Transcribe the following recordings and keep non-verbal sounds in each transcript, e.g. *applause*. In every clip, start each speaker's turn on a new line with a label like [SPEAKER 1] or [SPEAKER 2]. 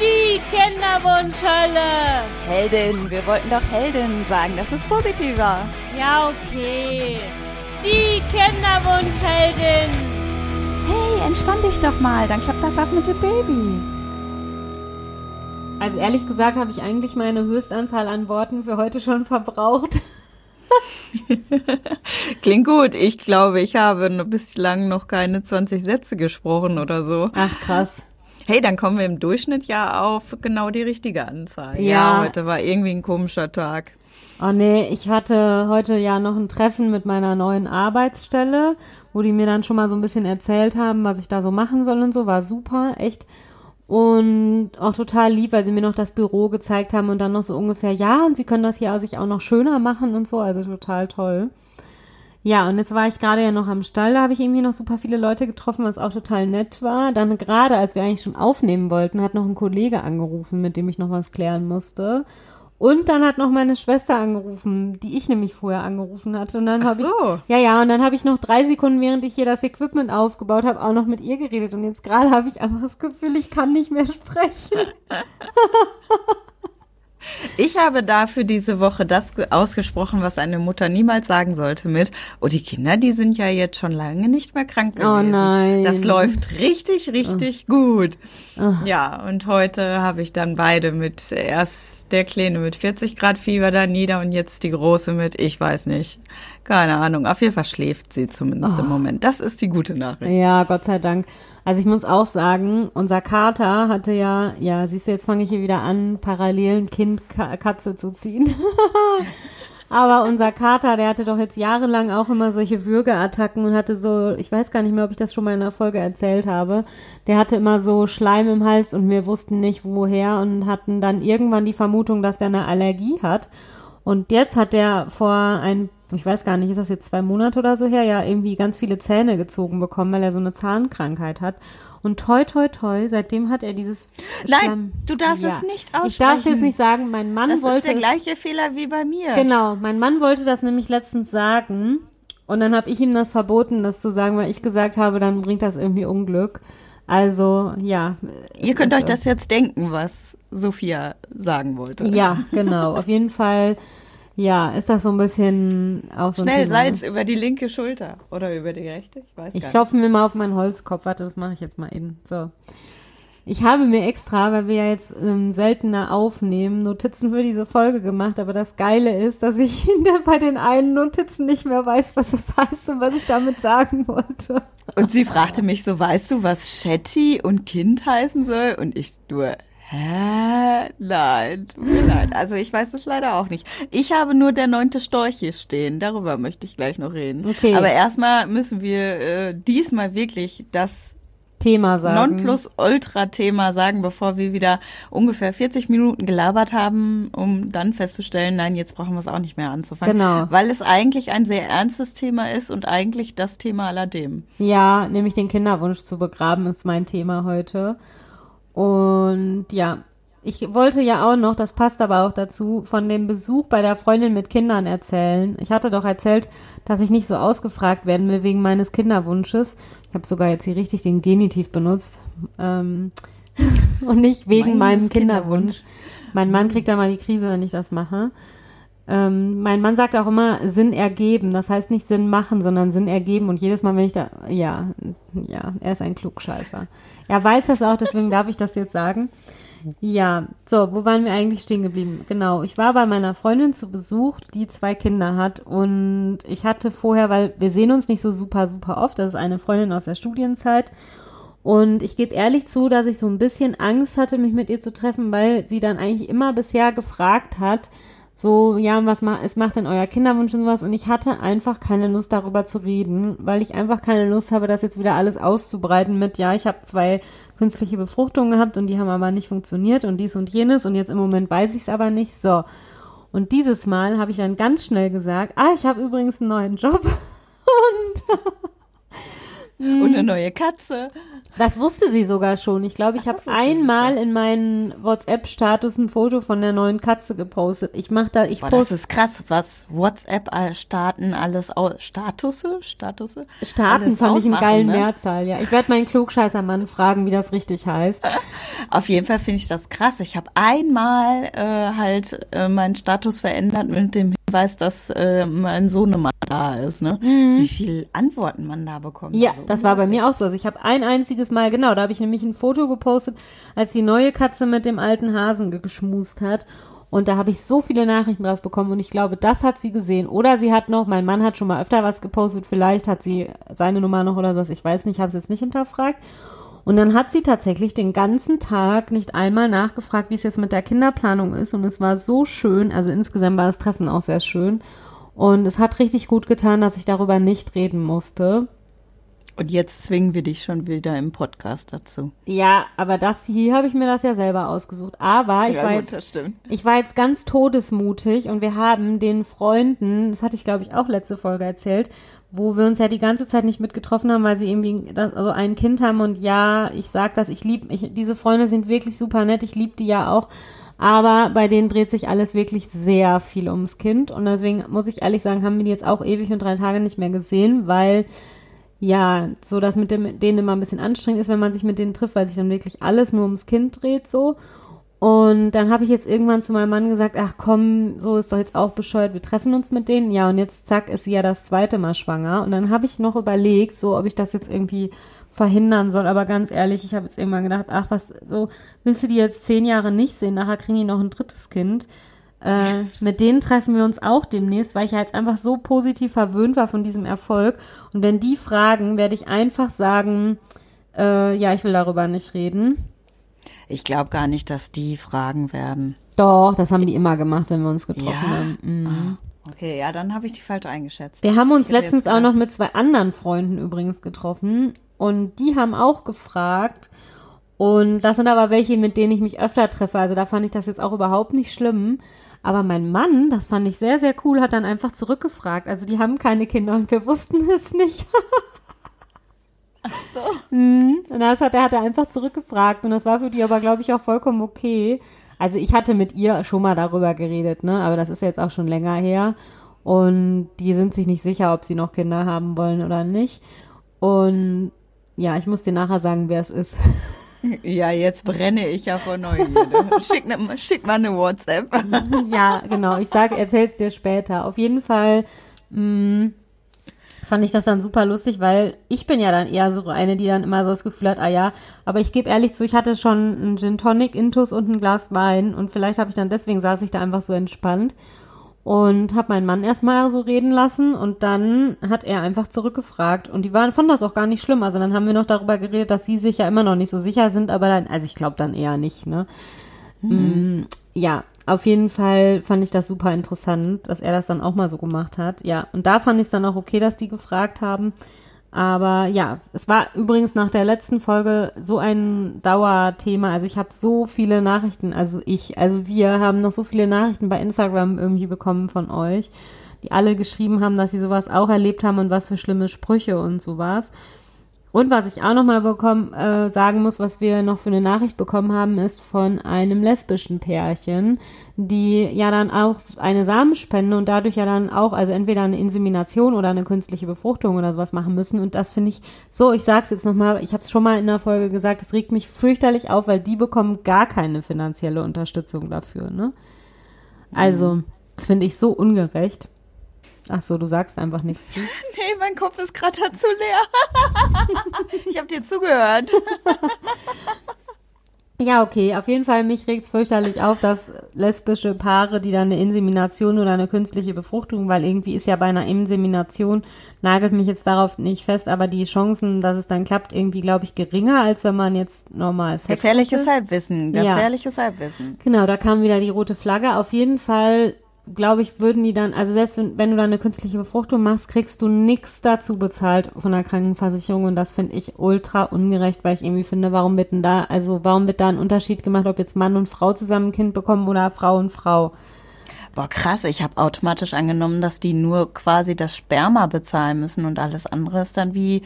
[SPEAKER 1] Die Kinderwunschhölle.
[SPEAKER 2] Heldin, wir wollten doch Heldin sagen, das ist positiver.
[SPEAKER 1] Ja, okay. Die Kinderwunschheldin.
[SPEAKER 2] Hey, entspann dich doch mal, dann klappt das auch mit dem Baby.
[SPEAKER 1] Also ehrlich gesagt habe ich eigentlich meine Höchstanzahl an Worten für heute schon verbraucht. *laughs*
[SPEAKER 2] Klingt gut. Ich glaube, ich habe bislang noch keine 20 Sätze gesprochen oder so.
[SPEAKER 1] Ach, krass.
[SPEAKER 2] Hey, dann kommen wir im Durchschnitt ja auf genau die richtige Anzahl.
[SPEAKER 1] Ja.
[SPEAKER 2] ja heute war irgendwie ein komischer Tag.
[SPEAKER 1] Oh nee, ich hatte heute ja noch ein Treffen mit meiner neuen Arbeitsstelle, wo die mir dann schon mal so ein bisschen erzählt haben, was ich da so machen soll und so. War super, echt. Und auch total lieb, weil sie mir noch das Büro gezeigt haben und dann noch so ungefähr, ja, und sie können das hier sich auch noch schöner machen und so. Also total toll. Ja, und jetzt war ich gerade ja noch am Stall, da habe ich irgendwie noch super viele Leute getroffen, was auch total nett war. Dann gerade, als wir eigentlich schon aufnehmen wollten, hat noch ein Kollege angerufen, mit dem ich noch was klären musste. Und dann hat noch meine Schwester angerufen, die ich nämlich vorher angerufen hatte. Und dann habe
[SPEAKER 2] so.
[SPEAKER 1] ich ja ja und dann habe ich noch drei Sekunden, während ich hier das Equipment aufgebaut habe, auch noch mit ihr geredet. Und jetzt gerade habe ich einfach das Gefühl, ich kann nicht mehr sprechen. *laughs*
[SPEAKER 2] Ich habe dafür diese Woche das ausgesprochen, was eine Mutter niemals sagen sollte mit, oh, die Kinder, die sind ja jetzt schon lange nicht mehr krank
[SPEAKER 1] Oh
[SPEAKER 2] gewesen.
[SPEAKER 1] nein.
[SPEAKER 2] Das läuft richtig, richtig gut. Ja, und heute habe ich dann beide mit, erst der Kleine mit 40 Grad Fieber da nieder und jetzt die Große mit, ich weiß nicht, keine Ahnung. Auf jeden Fall schläft sie zumindest im Moment. Das ist die gute Nachricht.
[SPEAKER 1] Ja, Gott sei Dank. Also ich muss auch sagen, unser Kater hatte ja, ja, siehst du, jetzt fange ich hier wieder an, parallel ein Kind Ka Katze zu ziehen. *laughs* Aber unser Kater, der hatte doch jetzt jahrelang auch immer solche Würgeattacken und hatte so, ich weiß gar nicht mehr, ob ich das schon mal in einer Folge erzählt habe. Der hatte immer so Schleim im Hals und wir wussten nicht woher und hatten dann irgendwann die Vermutung, dass der eine Allergie hat. Und jetzt hat der vor ein, ich weiß gar nicht, ist das jetzt zwei Monate oder so her, ja, irgendwie ganz viele Zähne gezogen bekommen, weil er so eine Zahnkrankheit hat. Und toi, toi, toi, seitdem hat er dieses
[SPEAKER 2] Nein,
[SPEAKER 1] Schlamm-
[SPEAKER 2] du darfst es nicht
[SPEAKER 1] Ich darf es jetzt
[SPEAKER 2] aussprechen.
[SPEAKER 1] nicht sagen, mein Mann
[SPEAKER 2] Das
[SPEAKER 1] wollte
[SPEAKER 2] ist der gleiche Fehler wie bei mir.
[SPEAKER 1] Genau, mein Mann wollte das nämlich letztens sagen und dann habe ich ihm das verboten, das zu sagen, weil ich gesagt habe, dann bringt das irgendwie Unglück. Also, ja.
[SPEAKER 2] Ihr könnt
[SPEAKER 1] Also-
[SPEAKER 2] euch das jetzt denken, was Sophia sagen wollte.
[SPEAKER 1] Ja, genau. Auf jeden Fall, ja, ist das so ein bisschen auch so ein
[SPEAKER 2] Schnell Salz über die linke Schulter oder über die rechte, ich weiß
[SPEAKER 1] Ich
[SPEAKER 2] gar
[SPEAKER 1] klopfe mir mal auf meinen Holzkopf. Warte, das mache ich jetzt mal eben. So. Ich habe mir extra, weil wir ja jetzt ähm, seltener aufnehmen, Notizen für diese Folge gemacht. Aber das Geile ist, dass ich *laughs* in der, bei den einen Notizen nicht mehr weiß, was das heißt und was ich damit sagen wollte.
[SPEAKER 2] nicht. Und sie fragte mich so, weißt du, was Shetty und Kind heißen soll? Und ich nur, hä? Nein, tut mir leid. Also ich weiß es leider auch nicht. Ich habe nur der neunte Storch hier stehen. Darüber möchte ich gleich noch reden.
[SPEAKER 1] Okay.
[SPEAKER 2] Aber erstmal müssen wir äh, diesmal wirklich das
[SPEAKER 1] Thema sagen.
[SPEAKER 2] Nonplusultra-Thema sagen, bevor wir wieder ungefähr 40 Minuten gelabert haben, um dann festzustellen, nein, jetzt brauchen wir es auch nicht mehr anzufangen.
[SPEAKER 1] Genau.
[SPEAKER 2] Weil es eigentlich ein sehr ernstes Thema ist und eigentlich das Thema aller Themen.
[SPEAKER 1] Ja, nämlich den Kinderwunsch zu begraben ist mein Thema heute. Und ja, ich wollte ja auch noch, das passt aber auch dazu, von dem Besuch bei der Freundin mit Kindern erzählen. Ich hatte doch erzählt, dass ich nicht so ausgefragt werden will wegen meines Kinderwunsches. Ich habe sogar jetzt hier richtig den Genitiv benutzt. Ähm, *laughs* und nicht wegen meinem Kinderwunsch. Mein Mann kriegt da mal die Krise, wenn ich das mache. Ähm, mein Mann sagt auch immer Sinn ergeben. Das heißt nicht Sinn machen, sondern Sinn ergeben. Und jedes Mal, wenn ich da, ja, ja, er ist ein Klugscheißer. Er weiß das auch, deswegen darf ich das jetzt sagen. Ja, so, wo waren wir eigentlich stehen geblieben? Genau, ich war bei meiner Freundin zu Besuch, die zwei Kinder hat. Und ich hatte vorher, weil wir sehen uns nicht so super, super oft. Das ist eine Freundin aus der Studienzeit. Und ich gebe ehrlich zu, dass ich so ein bisschen Angst hatte, mich mit ihr zu treffen, weil sie dann eigentlich immer bisher gefragt hat, so, ja, was ma es macht denn euer Kinderwunsch und sowas? Und ich hatte einfach keine Lust darüber zu reden, weil ich einfach keine Lust habe, das jetzt wieder alles auszubreiten mit, ja, ich habe zwei künstliche Befruchtungen gehabt und die haben aber nicht funktioniert und dies und jenes und jetzt im Moment weiß ich es aber nicht. So. Und dieses Mal habe ich dann ganz schnell gesagt, ah, ich habe übrigens einen neuen Job. *laughs* Und
[SPEAKER 2] und eine neue Katze.
[SPEAKER 1] Das wusste sie sogar schon. Ich glaube, ich habe einmal in meinen WhatsApp-Status ein Foto von der neuen Katze gepostet. Ich mache da, ich
[SPEAKER 2] Boah, das ist krass, was WhatsApp-Starten alles aus. Statusse? Statusse?
[SPEAKER 1] Starten fand ich einen geilen ne? Mehrzahl, ja. Ich werde meinen Klugscheißer-Mann fragen, wie das richtig heißt. *laughs*
[SPEAKER 2] Auf jeden Fall finde ich das krass. Ich habe einmal äh, halt äh, meinen Status verändert mit dem Hinweis, dass äh, mein Sohnemann da ist, ne? Mhm. Wie viele Antworten man da bekommt.
[SPEAKER 1] Ja, also, das war bei mir auch so. Also ich habe ein einziges Mal, genau, da habe ich nämlich ein Foto gepostet, als die neue Katze mit dem alten Hasen geschmust hat. Und da habe ich so viele Nachrichten drauf bekommen und ich glaube, das hat sie gesehen. Oder sie hat noch, mein Mann hat schon mal öfter was gepostet, vielleicht hat sie seine Nummer noch oder was, ich weiß nicht, habe es jetzt nicht hinterfragt. Und dann hat sie tatsächlich den ganzen Tag nicht einmal nachgefragt, wie es jetzt mit der Kinderplanung ist. Und es war so schön, also insgesamt war das Treffen auch sehr schön. Und es hat richtig gut getan, dass ich darüber nicht reden musste.
[SPEAKER 2] Und jetzt zwingen wir dich schon wieder im Podcast dazu.
[SPEAKER 1] Ja, aber das hier habe ich mir das ja selber ausgesucht. Aber ich, ja, war, gut, jetzt, ich war jetzt ganz todesmutig und wir haben den Freunden, das hatte ich glaube ich auch letzte Folge erzählt, wo wir uns ja die ganze Zeit nicht mitgetroffen haben, weil sie irgendwie das, also ein Kind haben und ja, ich sag das, ich liebe, diese Freunde sind wirklich super nett, ich liebe die ja auch, aber bei denen dreht sich alles wirklich sehr viel ums Kind und deswegen muss ich ehrlich sagen, haben wir die jetzt auch ewig und drei Tage nicht mehr gesehen, weil ja, so dass mit dem, denen immer ein bisschen anstrengend ist, wenn man sich mit denen trifft, weil sich dann wirklich alles nur ums Kind dreht so. Und dann habe ich jetzt irgendwann zu meinem Mann gesagt, ach komm, so ist doch jetzt auch bescheuert, wir treffen uns mit denen. Ja, und jetzt zack, ist sie ja das zweite Mal schwanger. Und dann habe ich noch überlegt, so ob ich das jetzt irgendwie verhindern soll. Aber ganz ehrlich, ich habe jetzt irgendwann gedacht, ach was, so willst du die jetzt zehn Jahre nicht sehen, nachher kriegen die noch ein drittes Kind. Äh, mit denen treffen wir uns auch demnächst, weil ich ja jetzt einfach so positiv verwöhnt war von diesem Erfolg. Und wenn die fragen, werde ich einfach sagen, äh, ja, ich will darüber nicht reden.
[SPEAKER 2] Ich glaube gar nicht, dass die fragen werden.
[SPEAKER 1] Doch, das haben die immer gemacht, wenn wir uns getroffen ja? haben. Mhm.
[SPEAKER 2] Ah, okay, ja, dann habe ich die falsch eingeschätzt.
[SPEAKER 1] Wir haben uns letztens auch noch mit zwei anderen Freunden übrigens getroffen und die haben auch gefragt. Und das sind aber welche, mit denen ich mich öfter treffe. Also da fand ich das jetzt auch überhaupt nicht schlimm. Aber mein Mann, das fand ich sehr, sehr cool, hat dann einfach zurückgefragt. Also die haben keine Kinder und wir wussten es nicht. *laughs*
[SPEAKER 2] Ach so. Mhm.
[SPEAKER 1] Und das hat er, hat er einfach zurückgefragt. Und das war für die aber, glaube ich, auch vollkommen okay. Also ich hatte mit ihr schon mal darüber geredet, ne? Aber das ist jetzt auch schon länger her. Und die sind sich nicht sicher, ob sie noch Kinder haben wollen oder nicht. Und ja, ich muss dir nachher sagen, wer es ist. *laughs*
[SPEAKER 2] Ja, jetzt brenne ich ja vor Neugierde. schick, ne, schick mal eine WhatsApp. *laughs*
[SPEAKER 1] ja, genau. Ich sage, erzähl's dir später. Auf jeden Fall mh, mm, fand ich das dann super lustig, weil ich bin ja dann eher so eine, die dann immer so das Gefühl hat, ah ja, aber ich gebe ehrlich zu, ich hatte schon einen Gin Tonic, Intus und ein Glas Wein und vielleicht habe ich dann deswegen saß ich da einfach so entspannt und habe meinen Mann erstmal so reden lassen und dann hat er einfach zurückgefragt und die waren fanden das auch gar nicht schlimm. Also dann haben wir noch darüber geredet, dass sie sich ja immer noch nicht so sicher sind, aber dann, also ich glaube dann eher nicht, ne? Mhm. Mm, ja, auf jeden Fall fand ich das super interessant, dass er das dann auch mal so gemacht hat. Ja, und da fand ich es dann auch okay, dass die gefragt haben. Aber ja, es war übrigens nach der letzten Folge so ein Dauerthema. Also ich habe so viele Nachrichten, also ich, also wir haben noch so viele Nachrichten bei Instagram irgendwie bekommen von euch, die alle geschrieben haben, dass sie sowas auch erlebt haben und was für schlimme Sprüche und sowas. Und was ich auch nochmal bekommen, äh, sagen muss, was wir noch für eine Nachricht bekommen haben, ist von einem lesbischen Pärchen, die ja dann auch eine Samenspende und dadurch ja dann auch, also entweder eine Insemination oder eine künstliche Befruchtung oder sowas machen müssen. Und das finde ich so, ich sag's jetzt nochmal, ich habe es schon mal in der Folge gesagt, es regt mich fürchterlich auf, weil die bekommen gar keine finanzielle Unterstützung dafür, ne? Also, das finde ich so ungerecht. Ach so, du sagst einfach nichts zu. *laughs*
[SPEAKER 2] Nee, mein Kopf ist gerade dazu leer. *laughs* ich habe dir zugehört. *laughs*
[SPEAKER 1] ja, okay. Auf jeden Fall, mich regt es fürchterlich auf, dass lesbische Paare, die dann eine Insemination oder eine künstliche Befruchtung, weil irgendwie ist ja bei einer Insemination, nagelt mich jetzt darauf nicht fest, aber die Chancen, dass es dann klappt, irgendwie, glaube ich, geringer, als wenn man jetzt normal
[SPEAKER 2] Sex Gefährliches hatte. Halbwissen. Gefährliches ja. Halbwissen.
[SPEAKER 1] Genau, da kam wieder die rote Flagge. Auf jeden Fall glaube ich, würden die dann, also selbst wenn, wenn du dann eine künstliche Befruchtung machst, kriegst du nichts dazu bezahlt von der Krankenversicherung und das finde ich ultra ungerecht, weil ich irgendwie finde, warum wird denn da, also warum wird da ein Unterschied gemacht, ob jetzt Mann und Frau zusammen ein Kind bekommen oder Frau und Frau?
[SPEAKER 2] Boah, krass, ich habe automatisch angenommen, dass die nur quasi das Sperma bezahlen müssen und alles andere ist dann wie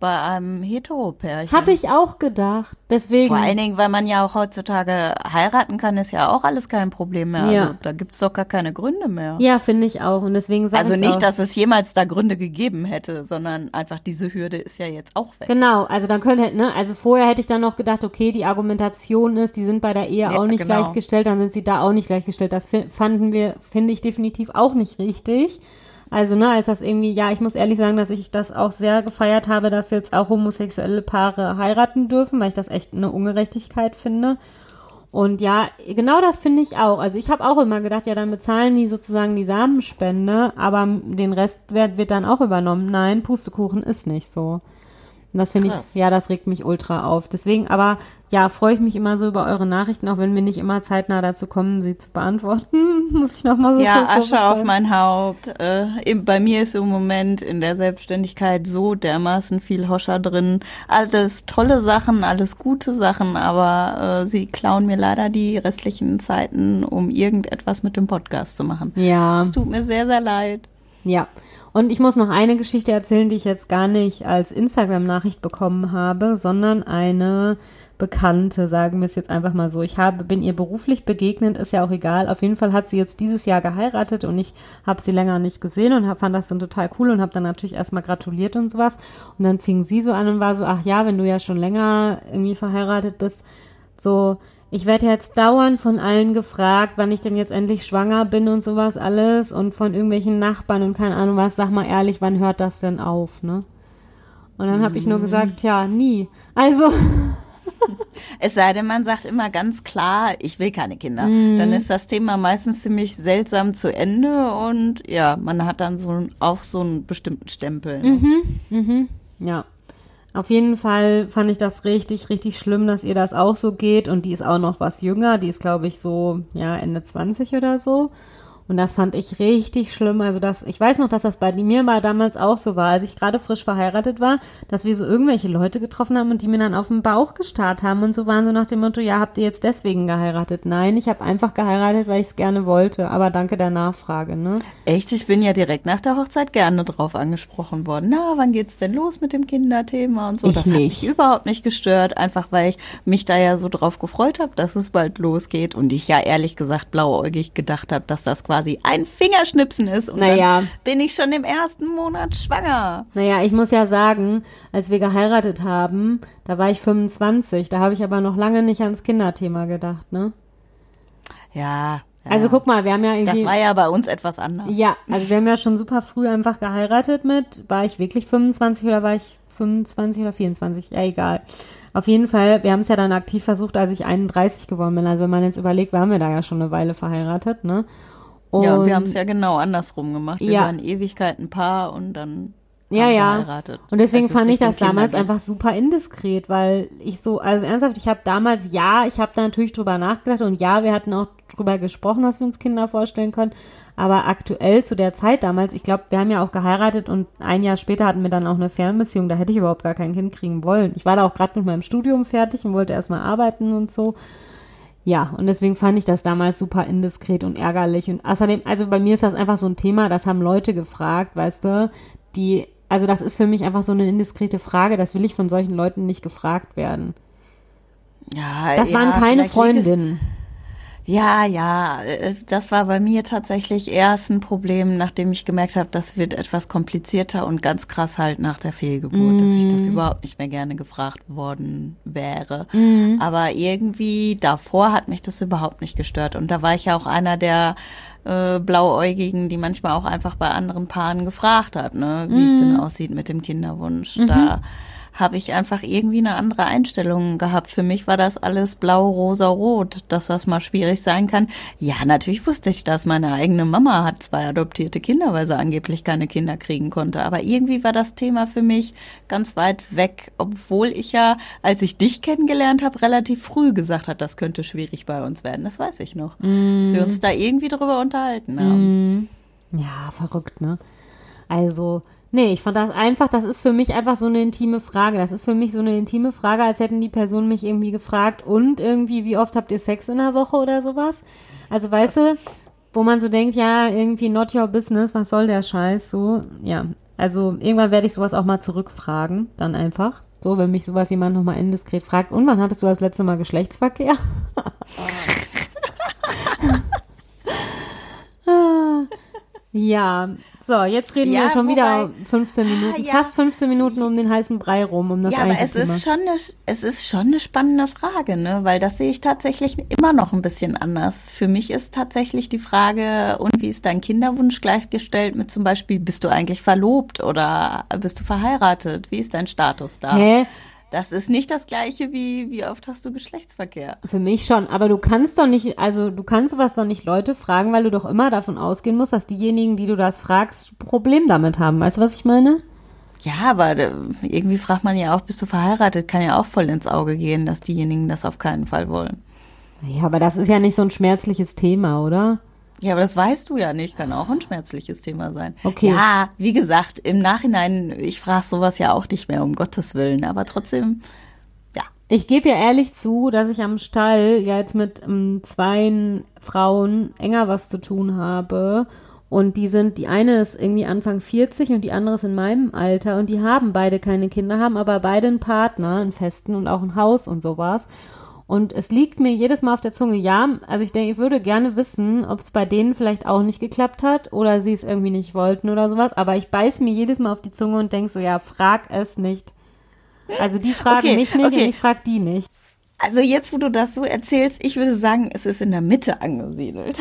[SPEAKER 2] bei einem Heteropärchen.
[SPEAKER 1] Habe ich auch gedacht. Deswegen.
[SPEAKER 2] Vor allen Dingen, weil man ja auch heutzutage heiraten kann, ist ja auch alles kein Problem mehr. Ja. Also da gibt's doch gar keine Gründe mehr.
[SPEAKER 1] Ja, finde ich auch. Und deswegen sage
[SPEAKER 2] Also nicht,
[SPEAKER 1] auch.
[SPEAKER 2] dass es jemals da Gründe gegeben hätte, sondern einfach diese Hürde ist ja jetzt auch weg.
[SPEAKER 1] Genau, also dann könnte, ne, also vorher hätte ich dann noch gedacht, okay, die Argumentation ist, die sind bei der Ehe ja, auch nicht genau. gleichgestellt, dann sind sie da auch nicht gleichgestellt. Das fanden wir, finde ich definitiv auch nicht richtig. Also, ne, als das irgendwie, ja, ich muss ehrlich sagen, dass ich das auch sehr gefeiert habe, dass jetzt auch homosexuelle Paare heiraten dürfen, weil ich das echt eine Ungerechtigkeit finde. Und ja, genau das finde ich auch. Also ich habe auch immer gedacht, ja, dann bezahlen die sozusagen die Samenspende, aber den Restwert wird dann auch übernommen. Nein, Pustekuchen ist nicht so. Und das finde ich, ja, das regt mich ultra auf. Deswegen, aber ja, freue ich mich immer so über eure Nachrichten, auch wenn wir nicht immer zeitnah dazu kommen, sie zu beantworten. *laughs* Muss ich nochmal so
[SPEAKER 2] Ja, Asche auf mein Haupt. Äh, bei mir ist im Moment in der Selbstständigkeit so dermaßen viel Hoscher drin. Alles tolle Sachen, alles gute Sachen, aber äh, sie klauen mir leider die restlichen Zeiten, um irgendetwas mit dem Podcast zu machen.
[SPEAKER 1] Ja.
[SPEAKER 2] Es tut mir sehr, sehr leid.
[SPEAKER 1] Ja. Und ich muss noch eine Geschichte erzählen, die ich jetzt gar nicht als Instagram-Nachricht bekommen habe, sondern eine Bekannte, sagen wir es jetzt einfach mal so. Ich habe, bin ihr beruflich begegnet, ist ja auch egal. Auf jeden Fall hat sie jetzt dieses Jahr geheiratet und ich habe sie länger nicht gesehen und hab, fand das dann total cool und habe dann natürlich erstmal gratuliert und sowas. Und dann fing sie so an und war so, ach ja, wenn du ja schon länger irgendwie verheiratet bist, so, ich werde jetzt dauernd von allen gefragt, wann ich denn jetzt endlich schwanger bin und sowas alles und von irgendwelchen Nachbarn und keine Ahnung was. Sag mal ehrlich, wann hört das denn auf, ne? Und dann habe ich nur mhm. gesagt, ja, nie. Also. *laughs* *laughs*
[SPEAKER 2] es sei denn, man sagt immer ganz klar, ich will keine Kinder. Mhm. Dann ist das Thema meistens ziemlich seltsam zu Ende und ja, man hat dann so auch so einen bestimmten Stempel.
[SPEAKER 1] Ne? Mhm. Mhm. Ja. Auf jeden Fall fand ich das richtig, richtig schlimm, dass ihr das auch so geht. Und die ist auch noch was jünger. Die ist, glaube ich, so, ja, Ende 20 oder so. Und das fand ich richtig schlimm. Also das, ich weiß noch, dass das bei mir mal damals auch so war, als ich gerade frisch verheiratet war, dass wir so irgendwelche Leute getroffen haben und die mir dann auf den Bauch gestarrt haben und so waren so nach dem Motto, ja, habt ihr jetzt deswegen geheiratet? Nein, ich habe einfach geheiratet, weil ich es gerne wollte. Aber danke der Nachfrage, ne?
[SPEAKER 2] Echt? Ich bin ja direkt nach der Hochzeit gerne drauf angesprochen worden. Na, wann geht's denn los mit dem Kinderthema und so?
[SPEAKER 1] Ich
[SPEAKER 2] das
[SPEAKER 1] nicht.
[SPEAKER 2] hat mich überhaupt nicht gestört, einfach weil ich mich da ja so drauf gefreut habe, dass es bald losgeht und ich ja ehrlich gesagt blauäugig gedacht habe, dass das quasi quasi ein Fingerschnipsen ist. Und naja. dann bin ich schon im ersten Monat schwanger.
[SPEAKER 1] Naja, ich muss ja sagen, als wir geheiratet haben, da war ich 25. Da habe ich aber noch lange nicht ans Kinderthema gedacht, ne?
[SPEAKER 2] Ja,
[SPEAKER 1] ja. Also guck mal, wir haben ja irgendwie.
[SPEAKER 2] Das war ja bei uns etwas anders.
[SPEAKER 1] Ja, also wir haben ja schon super früh einfach geheiratet mit. War ich wirklich 25 oder war ich 25 oder 24? Ja, egal. Auf jeden Fall, wir haben es ja dann aktiv versucht, als ich 31 geworden bin. Also wenn man jetzt überlegt, waren wir da ja schon eine Weile verheiratet, ne?
[SPEAKER 2] Und ja, und wir haben es ja genau andersrum gemacht. Wir ja. waren Ewigkeiten Paar und dann
[SPEAKER 1] ja, ja. Geheiratet, und deswegen fand ich das damals einfach super indiskret, weil ich so, also ernsthaft, ich habe damals, ja, ich habe da natürlich drüber nachgedacht und ja, wir hatten auch drüber gesprochen, dass wir uns Kinder vorstellen können, aber aktuell zu der Zeit damals, ich glaube, wir haben ja auch geheiratet und ein Jahr später hatten wir dann auch eine Fernbeziehung, da hätte ich überhaupt gar kein Kind kriegen wollen. Ich war da auch gerade mit meinem Studium fertig und wollte erstmal arbeiten und so. Ja, und deswegen fand ich das damals super indiskret und ärgerlich. Und außerdem, also bei mir ist das einfach so ein Thema, das haben Leute gefragt, weißt du, die, also das ist für mich einfach so eine indiskrete Frage, das will ich von solchen Leuten nicht gefragt werden.
[SPEAKER 2] Ja,
[SPEAKER 1] das waren
[SPEAKER 2] ja,
[SPEAKER 1] keine Freundinnen.
[SPEAKER 2] Ja, ja, äh, das war bei mir tatsächlich erst ein Problem, nachdem ich gemerkt habe, das wird etwas komplizierter und ganz krass halt nach der Fehlgeburt, mm. dass ich das mhm. überhaupt nicht mehr gerne gefragt worden wäre. Mm. Aber irgendwie davor hat mich das überhaupt nicht gestört. Und da war ich ja auch einer der äh, Blauäugigen, die manchmal auch einfach bei anderen Paaren gefragt hat, ne, wie mm. es denn mhm. aussieht mit dem Kinderwunsch. -hmm. Da habe ich einfach irgendwie eine andere Einstellung gehabt. Für mich war das alles blau, rosa, rot, dass das mal schwierig sein kann. Ja, natürlich wusste ich das. Meine eigene Mama hat zwei adoptierte Kinder, weil sie angeblich keine Kinder kriegen konnte. Aber irgendwie war das Thema für mich ganz weit weg, obwohl ich ja, als ich dich kennengelernt habe, relativ früh gesagt hat, das könnte schwierig bei uns werden. Das weiß ich noch. Mm. Dass wir uns da irgendwie drüber unterhalten haben.
[SPEAKER 1] Mm. Ja, verrückt, ne? Also, Nee, ich fand das einfach, das ist für mich einfach so eine intime Frage. Das ist für mich so eine intime Frage, als hätten die Personen mich irgendwie gefragt und irgendwie, wie oft habt ihr Sex in der Woche oder sowas? Also weißt du, wo man so denkt, ja, irgendwie not your business, was soll der Scheiß, so, ja. Also irgendwann werde ich sowas auch mal zurückfragen, dann einfach. So, wenn mich sowas jemand nochmal indiskret fragt. Und wann hattest du das letzte Mal Geschlechtsverkehr? *laughs* Ja, so, jetzt reden ja, wir schon wobei, wieder 15 Minuten, ja, fast 15 Minuten um den heißen Brei rum, um das Ja, aber
[SPEAKER 2] es
[SPEAKER 1] Thema.
[SPEAKER 2] ist schon eine, es ist schon eine spannende Frage, ne, weil das sehe ich tatsächlich immer noch ein bisschen anders. Für mich ist tatsächlich die Frage, und wie ist dein Kinderwunsch gleichgestellt mit zum Beispiel, bist du eigentlich verlobt oder bist du verheiratet? Wie ist dein Status da? Hä? Das ist nicht das gleiche wie, wie oft hast du Geschlechtsverkehr?
[SPEAKER 1] Für mich schon, aber du kannst doch nicht, also du kannst sowas doch nicht Leute fragen, weil du doch immer davon ausgehen musst, dass diejenigen, die du das fragst, Problem damit haben. Weißt du, was ich meine?
[SPEAKER 2] Ja, aber äh, irgendwie fragt man ja auch, bist du verheiratet? Kann ja auch voll ins Auge gehen, dass diejenigen das auf keinen Fall wollen.
[SPEAKER 1] Ja, aber das ist ja nicht so ein schmerzliches Thema, oder?
[SPEAKER 2] Ja, aber das weißt du ja nicht, kann auch ein schmerzliches Thema sein. Okay. Ja, wie gesagt, im Nachhinein, ich frage sowas ja auch nicht mehr, um Gottes Willen, aber trotzdem, ja.
[SPEAKER 1] Ich gebe ja ehrlich zu, dass ich am Stall ja jetzt mit ähm, zwei Frauen enger was zu tun habe. Und die sind, die eine ist irgendwie Anfang 40 und die andere ist in meinem Alter und die haben beide keine Kinder, haben aber beide einen Partner, einen festen und auch ein Haus und sowas. Und es liegt mir jedes Mal auf der Zunge, ja, also ich denke, ich würde gerne wissen, ob es bei denen vielleicht auch nicht geklappt hat oder sie es irgendwie nicht wollten oder sowas. Aber ich beiß mir jedes Mal auf die Zunge und denke so, ja, frag es nicht. Also die fragen okay, mich nicht okay. und ich frag die nicht.
[SPEAKER 2] Also jetzt, wo du das so erzählst, ich würde sagen, es ist in der Mitte angesiedelt.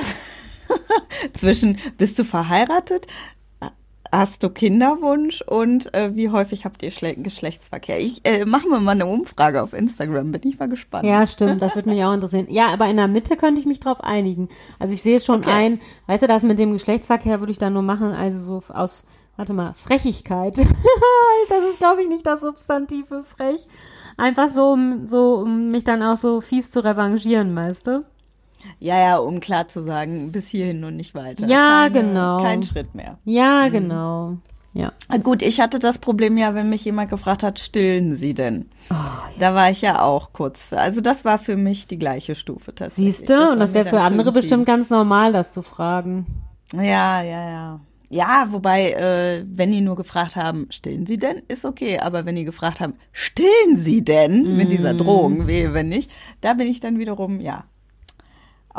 [SPEAKER 2] *laughs* Zwischen, bist du verheiratet? Hast du Kinderwunsch und äh, wie häufig habt ihr Schle Geschlechtsverkehr? Ich äh, machen wir mal eine Umfrage auf Instagram, bin ich mal gespannt.
[SPEAKER 1] Ja, stimmt, das würde mich auch interessieren. Ja, aber in der Mitte könnte ich mich drauf einigen. Also ich sehe es schon okay. ein, weißt du, das mit dem Geschlechtsverkehr würde ich dann nur machen, also so aus, warte mal, Frechigkeit. *laughs* das ist, glaube ich, nicht das Substantiv für frech. Einfach so, um, so, um mich dann auch so fies zu revanchieren, weißt du?
[SPEAKER 2] Ja, ja, um klar zu sagen, bis hierhin und nicht weiter.
[SPEAKER 1] Ja, Keine, genau.
[SPEAKER 2] Kein Schritt mehr.
[SPEAKER 1] Ja, mhm. genau. Ja.
[SPEAKER 2] Gut, ich hatte das Problem ja, wenn mich jemand gefragt hat, stillen Sie denn? Oh, ja. Da war ich ja auch kurz für. Also das war für mich die gleiche Stufe
[SPEAKER 1] tatsächlich. Siehst du? Und das wäre für andere bestimmt ganz normal, das zu fragen.
[SPEAKER 2] Ja, ja, ja. Ja, wobei, äh, wenn die nur gefragt haben, stillen Sie denn, ist okay. Aber wenn die gefragt haben, stillen Sie denn, mm. mit dieser mhm. Drohung, wehe, wenn nicht, da bin ich dann wiederum, ja,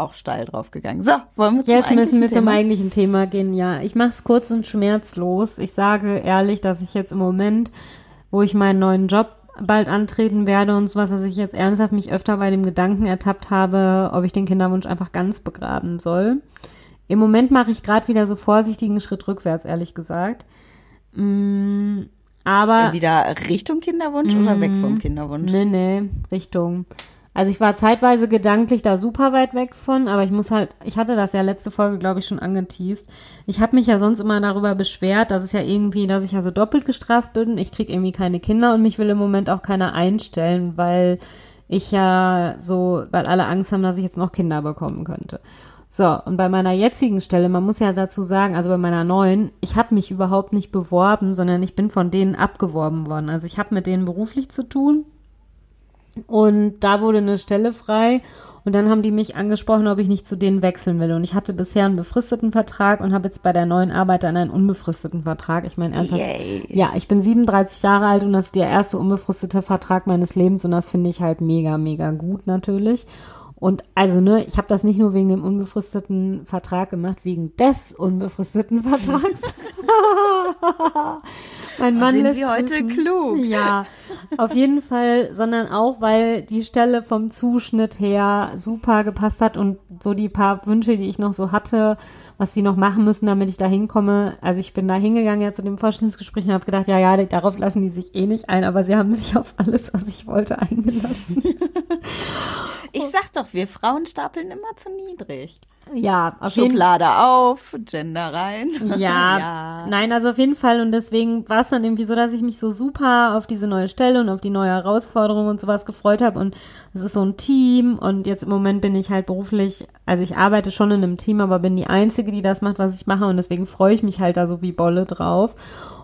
[SPEAKER 2] auch steil drauf gegangen. So, wollen wir
[SPEAKER 1] Jetzt müssen wir Thema? zum eigentlichen Thema gehen. Ja, ich mache es kurz und schmerzlos. Ich sage ehrlich, dass ich jetzt im Moment, wo ich meinen neuen Job bald antreten werde und sowas, dass ich jetzt ernsthaft mich öfter bei dem Gedanken ertappt habe, ob ich den Kinderwunsch einfach ganz begraben soll. Im Moment mache ich gerade wieder so vorsichtigen Schritt rückwärts, ehrlich gesagt. Mm, aber.
[SPEAKER 2] Wieder Richtung Kinderwunsch mm, oder weg vom Kinderwunsch?
[SPEAKER 1] Nee, nee, Richtung. Also ich war zeitweise gedanklich da super weit weg von, aber ich muss halt, ich hatte das ja letzte Folge, glaube ich, schon angeteased. Ich habe mich ja sonst immer darüber beschwert, dass es ja irgendwie, dass ich ja so doppelt gestraft bin. Ich krieg irgendwie keine Kinder und mich will im Moment auch keiner einstellen, weil ich ja so, weil alle Angst haben, dass ich jetzt noch Kinder bekommen könnte. So, und bei meiner jetzigen Stelle, man muss ja dazu sagen, also bei meiner neuen, ich habe mich überhaupt nicht beworben, sondern ich bin von denen abgeworben worden. Also ich habe mit denen beruflich zu tun und da wurde eine Stelle frei. Und dann haben die mich angesprochen, ob ich nicht zu denen wechseln will. Und ich hatte bisher einen befristeten Vertrag und habe jetzt bei der neuen Arbeit dann einen unbefristeten Vertrag. Ich meine, ernsthaft. Yay. Ja, ich bin 37 Jahre alt und das ist der erste unbefristete Vertrag meines Lebens. Und das finde ich halt mega, mega gut natürlich. Und also, ne, ich habe das nicht nur wegen dem unbefristeten Vertrag gemacht, wegen des unbefristeten *laughs* Vertrags. *laughs*
[SPEAKER 2] mein Mann sind wir heute klug. *laughs*
[SPEAKER 1] Ja, auf jeden Fall, sondern auch, weil die Stelle vom Zuschnitt her super gepasst hat und so die paar Wünsche, die ich noch so hatte, was die noch machen müssen, damit ich da hinkomme. Also ich bin da hingegangen ja zu dem Vorstellungsgespräch und habe gedacht, ja, ja, darauf lassen die sich eh nicht ein, aber sie haben sich *laughs* auf alles, was ich wollte, eingelassen.
[SPEAKER 2] ich sag doch, wir Frauen stapeln immer zu niedrig.
[SPEAKER 1] Ja,
[SPEAKER 2] auf Schublade jeden auf, Gender rein.
[SPEAKER 1] Ja, *laughs* ja, nein, also auf jeden Fall. Und deswegen war es dann irgendwie so, dass ich mich so super auf diese neue Stelle und auf die neue Herausforderung und sowas gefreut habe. Und es ist so ein Team. Und jetzt im Moment bin ich halt beruflich, also ich arbeite schon in einem Team, aber bin die Einzige, die das macht, was ich mache. Und deswegen freue ich mich halt da so wie Bolle drauf.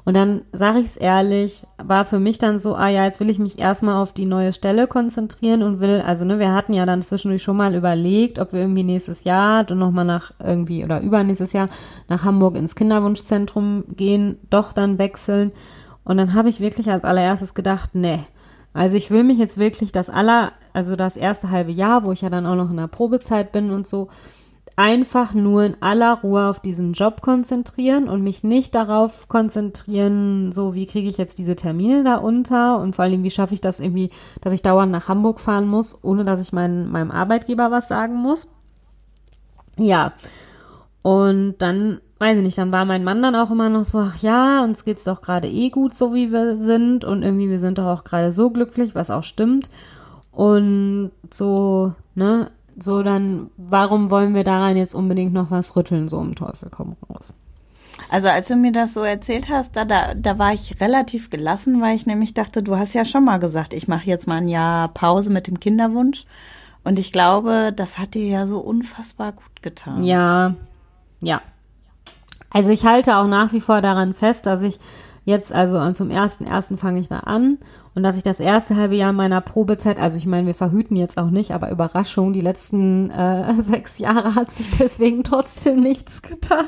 [SPEAKER 1] Und dann sage ich es ehrlich, war für mich dann so, ah ja, jetzt will ich mich erstmal auf die neue Stelle konzentrieren und will, also ne, wir hatten ja dann zwischendurch schon mal überlegt, ob wir irgendwie nächstes Jahr dann nochmal nach irgendwie oder übernächstes Jahr nach Hamburg ins Kinderwunschzentrum gehen, doch dann wechseln. Und dann habe ich wirklich als allererstes gedacht, nee, also ich will mich jetzt wirklich das aller, also das erste halbe Jahr, wo ich ja dann auch noch in der Probezeit bin und so, einfach nur in aller Ruhe auf diesen Job konzentrieren und mich nicht darauf konzentrieren, so wie kriege ich jetzt diese Termine da unter und vor allem, wie schaffe ich das irgendwie, dass ich dauernd nach Hamburg fahren muss, ohne dass ich mein, meinem Arbeitgeber was sagen muss. Ja. Und dann, weiß ich nicht, dann war mein Mann dann auch immer noch so, ach ja, uns geht's doch gerade eh gut, so wie wir sind und irgendwie wir sind doch auch gerade so glücklich, was auch stimmt. Und so, ne, so dann, warum wollen wir daran jetzt unbedingt noch was rütteln, so im Teufel komm raus.
[SPEAKER 2] Also als du mir das so erzählt hast, da, da, da war ich relativ gelassen, weil ich nämlich dachte, du hast ja schon mal gesagt, ich mache jetzt mal ein Jahr Pause mit dem Kinderwunsch. Und ich glaube, das hat dir ja so unfassbar gut getan.
[SPEAKER 1] Ja, ja. Also ich halte auch nach wie vor daran fest, dass ich jetzt, also zum ersten ersten fange ich da an und dass ich das erste halbe Jahr meiner Probezeit, also ich meine, wir verhüten jetzt auch nicht, aber Überraschung, die letzten äh, *laughs* sechs Jahre hat sich deswegen trotzdem nichts getan.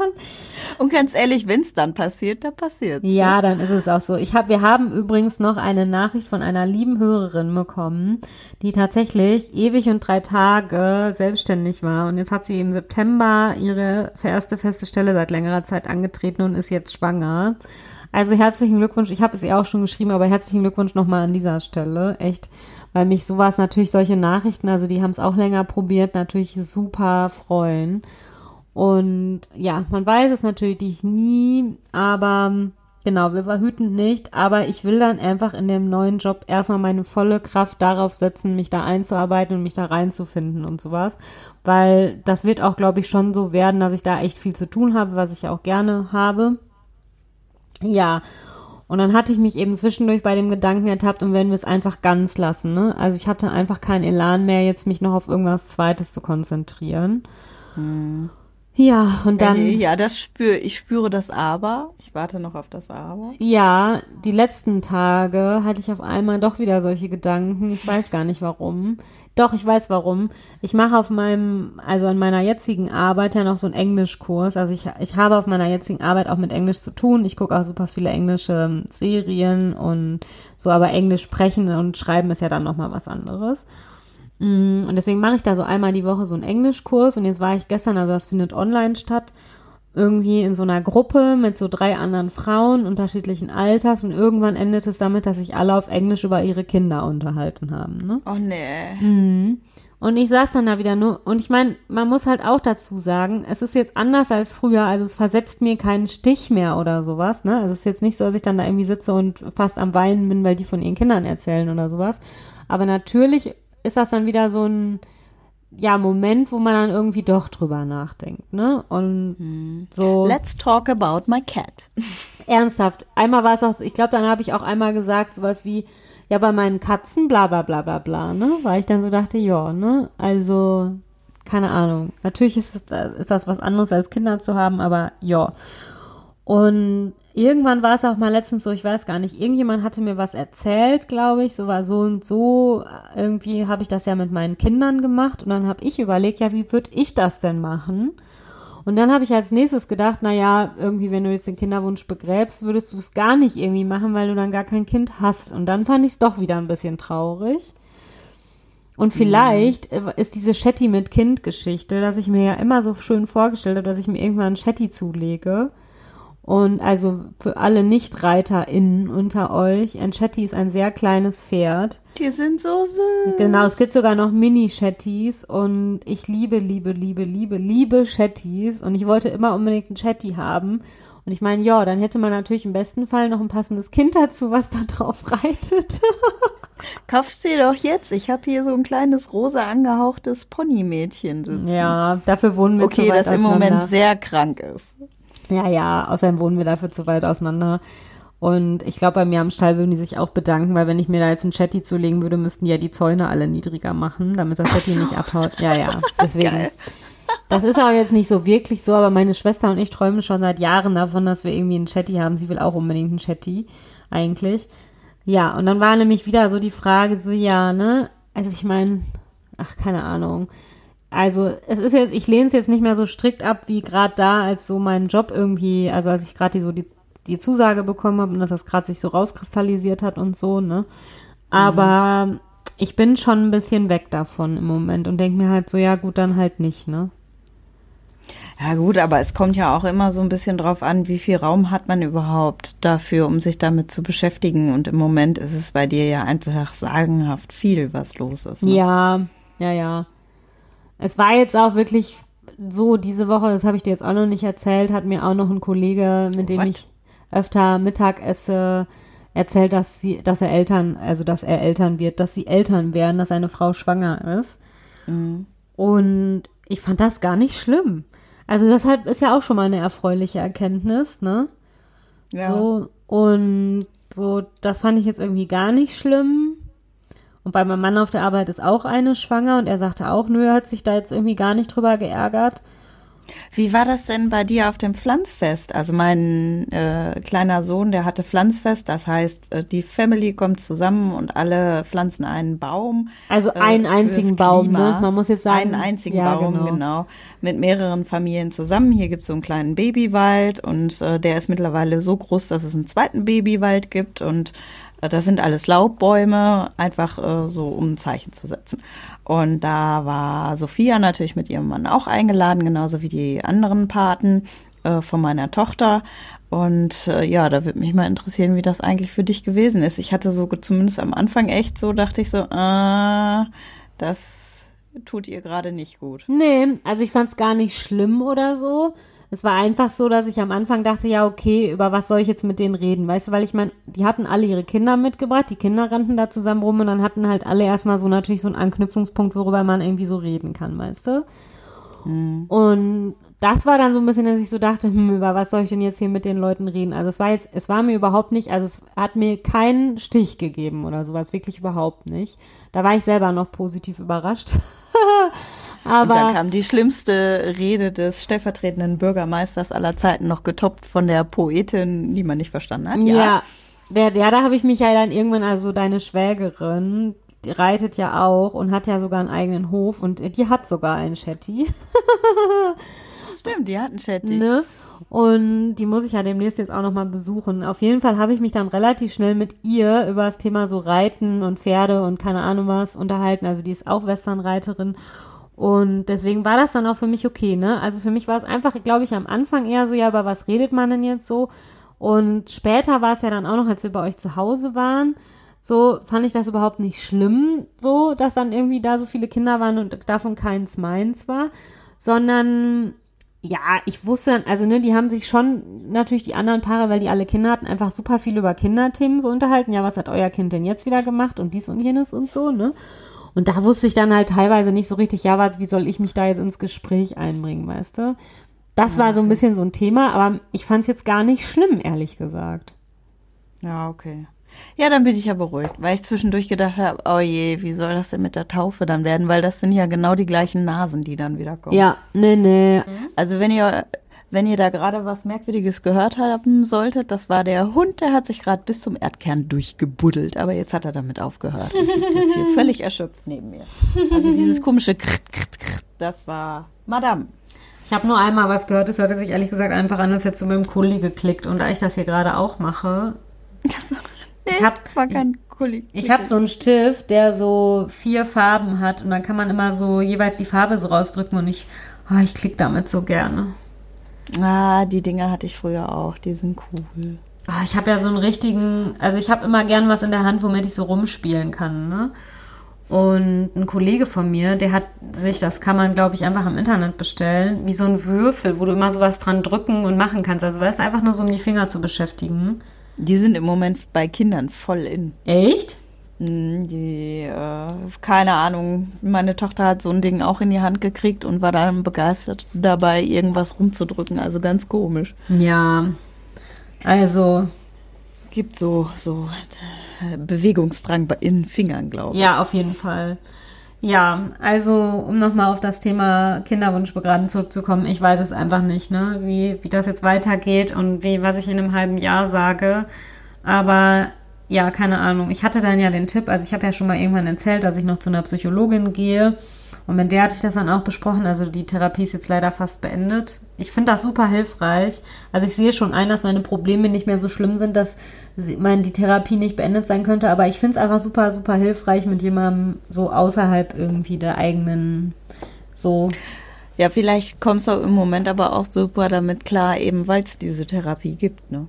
[SPEAKER 2] Und ganz ehrlich, wenn es dann passiert, dann passiert
[SPEAKER 1] Ja, ne? dann ist es auch so. Ich hab, wir haben übrigens noch eine Nachricht von einer lieben Hörerin bekommen, die tatsächlich ewig und drei Tage selbstständig war. Und jetzt hat sie im September ihre erste feste Stelle seit längerer Zeit angetreten und ist jetzt schwanger. Also herzlichen Glückwunsch. Ich habe es ihr auch schon geschrieben, aber herzlichen Glückwunsch nochmal an dieser Stelle. Echt, weil mich sowas natürlich solche Nachrichten, also die haben es auch länger probiert, natürlich super freuen. Und ja, man weiß es natürlich nie, aber genau, wir verhüten nicht, aber ich will dann einfach in dem neuen Job erstmal meine volle Kraft darauf setzen, mich da einzuarbeiten und mich da reinzufinden und sowas, weil das wird auch, glaube ich, schon so werden, dass ich da echt viel zu tun habe, was ich auch gerne habe. Ja, und dann hatte ich mich eben zwischendurch bei dem Gedanken ertappt und wenn wir es einfach ganz lassen, ne? Also ich hatte einfach keinen Elan mehr, jetzt mich noch auf irgendwas Zweites zu konzentrieren. Hm. Ja, und dann.
[SPEAKER 2] Ja, das spüre ich spüre das aber. Ich warte noch auf das aber.
[SPEAKER 1] Ja, die letzten Tage hatte ich auf einmal doch wieder solche Gedanken. Ich weiß gar nicht warum. Doch, ich weiß warum. Ich mache auf meinem, also an meiner jetzigen Arbeit ja noch so einen Englischkurs. Also ich, ich habe auf meiner jetzigen Arbeit auch mit Englisch zu tun. Ich gucke auch super viele englische ähm, Serien und so, aber Englisch sprechen und schreiben ist ja dann nochmal was anderes. Mm, und deswegen mache ich da so einmal die Woche so einen Englischkurs und jetzt war ich gestern, also das findet online statt, irgendwie in so einer Gruppe mit so drei anderen Frauen unterschiedlichen Alters und irgendwann endet es damit, dass sich alle auf Englisch über ihre Kinder unterhalten haben. Ne?
[SPEAKER 2] Oh nee.
[SPEAKER 1] Mhm. Und ich saß dann da wieder nur, und ich meine, man muss halt auch dazu sagen, es ist jetzt anders als früher, also es versetzt mir keinen Stich mehr oder sowas, ne? Also es ist jetzt nicht so, dass ich dann da irgendwie sitze und fast am Weinen bin, weil die von ihren Kindern erzählen oder sowas. Aber natürlich ist das dann wieder so ein ja, Moment, wo man dann irgendwie doch drüber nachdenkt, ne? Und hm. so.
[SPEAKER 2] Let's talk about my cat. *laughs*
[SPEAKER 1] Ernsthaft. Einmal war es auch so, ich glaube, dann habe ich auch einmal gesagt, sowas wie, ja, bei meinen Katzen, bla bla bla bla bla, ne? Weil ich dann so dachte, ja, ne? Also, keine Ahnung. Natürlich ist, es, ist das was anderes als Kinder zu haben, aber ja. Und irgendwann war es auch mal letztens so, ich weiß gar nicht, irgendjemand hatte mir was erzählt, glaube ich, so war so und so, irgendwie habe ich das ja mit meinen Kindern gemacht und dann habe ich überlegt, ja, wie würde ich das denn machen? Und dann habe ich als nächstes gedacht, na ja, irgendwie, wenn du jetzt den Kinderwunsch begräbst, würdest du es gar nicht irgendwie machen, weil du dann gar kein Kind hast. Und dann fand ich es doch wieder ein bisschen traurig. Und vielleicht mhm. ist diese Shetty mit Kind-Geschichte, dass ich mir ja immer so schön vorgestellt habe, dass ich mir irgendwann ein Shetty zulege und also für alle Nicht-ReiterInnen unter euch, ein Shetty ist ein sehr kleines Pferd.
[SPEAKER 2] Die sind so süß.
[SPEAKER 1] Genau, es gibt sogar noch Mini-Shetties und ich liebe, liebe, liebe, liebe, liebe Shetties und ich wollte immer unbedingt ein Shetty haben. Und ich meine, ja, dann hätte man natürlich im besten Fall noch ein passendes Kind dazu, was da drauf reitet. *laughs*
[SPEAKER 2] Kaufst du dir doch jetzt. Ich habe hier so ein kleines rosa angehauchtes Ponymädchen sitzen.
[SPEAKER 1] Ja, dafür wohnen wir
[SPEAKER 2] Okay, das im Moment sehr krank ist.
[SPEAKER 1] Ja, ja, außerdem wohnen wir dafür zu weit auseinander. Und ich glaube, bei mir am Stall würden die sich auch bedanken, weil wenn ich mir da jetzt ein Chatty zulegen würde, müssten die ja die Zäune alle niedriger machen, damit das Chatty so. nicht abhaut. Ja, ja, *laughs* deswegen. Geil. Das ist aber jetzt nicht so wirklich so, aber meine Schwester und ich träumen schon seit Jahren davon, dass wir irgendwie einen Chatty haben. Sie will auch unbedingt einen Chatty, eigentlich. Ja, und dann war nämlich wieder so die Frage, so, ja, ne? Also ich meine, ach, keine Ahnung. Also es ist jetzt, ich lehne es jetzt nicht mehr so strikt ab, wie gerade da, als so mein Job irgendwie, also als ich gerade die, so die, die Zusage bekommen habe und dass das gerade sich so rauskristallisiert hat und so, ne? Aber mhm. ich bin schon ein bisschen weg davon im Moment und denke mir halt so, ja gut, dann halt nicht, ne?
[SPEAKER 2] Ja gut, aber es kommt ja auch immer so ein bisschen drauf an, wie viel Raum hat man überhaupt dafür, um sich damit zu beschäftigen. Und im Moment ist es bei dir ja einfach sagenhaft viel, was los ist.
[SPEAKER 1] Ne? Ja, ja, ja. Es war jetzt auch wirklich so, diese Woche, das habe ich dir jetzt auch noch nicht erzählt, hat mir auch noch ein Kollege, mit dem What? ich öfter Mittag esse, erzählt, dass sie, dass er Eltern, also dass er Eltern wird, dass sie Eltern werden, dass seine Frau schwanger ist. Mhm. Und ich fand das gar nicht schlimm. Also deshalb ist ja auch schon mal eine erfreuliche Erkenntnis, ne? Ja. So, und so, das fand ich jetzt irgendwie gar nicht schlimm. Und bei meinem Mann auf der Arbeit ist auch eine schwanger und er sagte auch, nö, er hat sich da jetzt irgendwie gar nicht drüber geärgert.
[SPEAKER 2] Wie war das denn bei dir auf dem Pflanzfest? Also mein äh, kleiner Sohn, der hatte Pflanzfest, das heißt, äh, die Family kommt zusammen und alle pflanzen einen Baum.
[SPEAKER 1] Also äh, einen äh, einzigen Baum, ne?
[SPEAKER 2] Man muss jetzt sagen. Einen einzigen ja, Baum, genau. genau. Mit mehreren Familien zusammen. Hier gibt es so einen kleinen Babywald und äh, der ist mittlerweile so groß, dass es einen zweiten Babywald gibt und das sind alles Laubbäume, einfach äh, so um ein Zeichen zu setzen. Und da war Sophia natürlich mit ihrem Mann auch eingeladen, genauso wie die anderen Paten äh, von meiner Tochter. Und äh, ja, da würde mich mal interessieren, wie das eigentlich für dich gewesen ist. Ich hatte so zumindest am Anfang echt so, dachte ich so, äh, das tut ihr gerade nicht gut.
[SPEAKER 1] Nee, also ich fand es gar nicht schlimm oder so. Es war einfach so, dass ich am Anfang dachte, ja, okay, über was soll ich jetzt mit denen reden? Weißt du, weil ich meine, die hatten alle ihre Kinder mitgebracht, die Kinder rannten da zusammen rum und dann hatten halt alle erstmal so natürlich so einen Anknüpfungspunkt, worüber man irgendwie so reden kann, weißt du? Mhm. Und das war dann so ein bisschen, dass ich so dachte, hm, über was soll ich denn jetzt hier mit den Leuten reden? Also es war jetzt, es war mir überhaupt nicht, also es hat mir keinen Stich gegeben oder sowas, wirklich überhaupt nicht. Da war ich selber noch positiv überrascht. *laughs*
[SPEAKER 2] Aber und dann kam die schlimmste Rede des stellvertretenden Bürgermeisters aller Zeiten noch getoppt von der Poetin, die man nicht verstanden hat.
[SPEAKER 1] Ja, ja, ja da habe ich mich ja dann irgendwann, also deine Schwägerin, die reitet ja auch und hat ja sogar einen eigenen Hof und die hat sogar einen Shetty. *laughs*
[SPEAKER 2] Stimmt, die hat einen Shetty.
[SPEAKER 1] Ne? Und die muss ich ja demnächst jetzt auch nochmal besuchen. Auf jeden Fall habe ich mich dann relativ schnell mit ihr über das Thema so Reiten und Pferde und keine Ahnung was unterhalten. Also die ist auch Westernreiterin. Und deswegen war das dann auch für mich okay, ne? Also für mich war es einfach, glaube ich, am Anfang eher so, ja, aber was redet man denn jetzt so? Und später war es ja dann auch noch, als wir bei euch zu Hause waren, so fand ich das überhaupt nicht schlimm, so, dass dann irgendwie da so viele Kinder waren und davon keins meins war, sondern ja, ich wusste, dann, also ne, die haben sich schon natürlich die anderen Paare, weil die alle Kinder hatten, einfach super viel über Kinderthemen so unterhalten. Ja, was hat euer Kind denn jetzt wieder gemacht und dies und jenes und so, ne? Und da wusste ich dann halt teilweise nicht so richtig, ja, was, wie soll ich mich da jetzt ins Gespräch einbringen, weißt du? Das ja, war so ein bisschen so ein Thema, aber ich fand es jetzt gar nicht schlimm, ehrlich gesagt.
[SPEAKER 2] Ja, okay. Ja, dann bin ich ja beruhigt, weil ich zwischendurch gedacht habe, oh je, wie soll das denn mit der Taufe dann werden? Weil das sind ja genau die gleichen Nasen, die dann wieder kommen.
[SPEAKER 1] Ja, nee, nee.
[SPEAKER 2] Also wenn ihr wenn ihr da gerade was Merkwürdiges gehört haben solltet, das war der Hund, der hat sich gerade bis zum Erdkern durchgebuddelt, aber jetzt hat er damit aufgehört. Und liegt jetzt hier *laughs* völlig erschöpft neben mir. Also dieses komische Krt, Krt, Krt, das war Madame.
[SPEAKER 1] Ich habe nur einmal was gehört, es hörte sich ehrlich gesagt einfach an, als hätte so mit dem Kuli geklickt und da ich das hier gerade auch mache. Das, nee, ich hab, war kein Kuli. Ich habe so einen Stift, der so vier Farben hat und dann kann man immer so jeweils die Farbe so rausdrücken und ich, oh, ich klicke damit so gerne.
[SPEAKER 2] Ah, die Dinger hatte ich früher auch. Die sind cool.
[SPEAKER 1] Ah, ich habe ja so einen richtigen, also ich habe immer gern was in der Hand, womit ich so rumspielen kann, ne? Und ein Kollege von mir, der hat sich, das kann man, glaube ich, einfach im Internet bestellen, wie so ein Würfel, wo du immer sowas dran drücken und machen kannst. Also weißt einfach nur so, um die Finger zu beschäftigen.
[SPEAKER 2] Die sind im Moment bei Kindern voll in.
[SPEAKER 1] Echt?
[SPEAKER 2] Hm, die, äh, keine Ahnung, meine Tochter hat so ein Ding auch in die Hand gekriegt und war dann begeistert dabei, irgendwas rumzudrücken. Also ganz komisch.
[SPEAKER 1] Ja, also.
[SPEAKER 2] Gibt so, so äh, Bewegungsdrang in Fingern, glaube ich.
[SPEAKER 1] Ja, auf jeden Fall. Ja, also um nochmal auf das Thema Kinderwunschbegraden zurückzukommen, ich weiß es einfach nicht, ne, wie, wie das jetzt weitergeht und wie, was ich in einem halben Jahr sage. Aber ja, keine Ahnung. Ich hatte dann ja den Tipp, also ich habe ja schon mal irgendwann erzählt, dass ich noch zu einer Psychologin gehe. Und mit der hatte ich das dann auch besprochen. Also die Therapie ist jetzt leider fast beendet. Ich finde das super hilfreich. Also ich sehe schon ein, dass meine Probleme nicht mehr so schlimm sind, dass meine, die Therapie nicht beendet sein könnte. Aber ich finde es einfach super, super hilfreich mit jemandem so außerhalb irgendwie der eigenen so.
[SPEAKER 2] Ja, vielleicht kommst du im Moment aber auch super damit klar, eben weil es diese Therapie gibt, ne?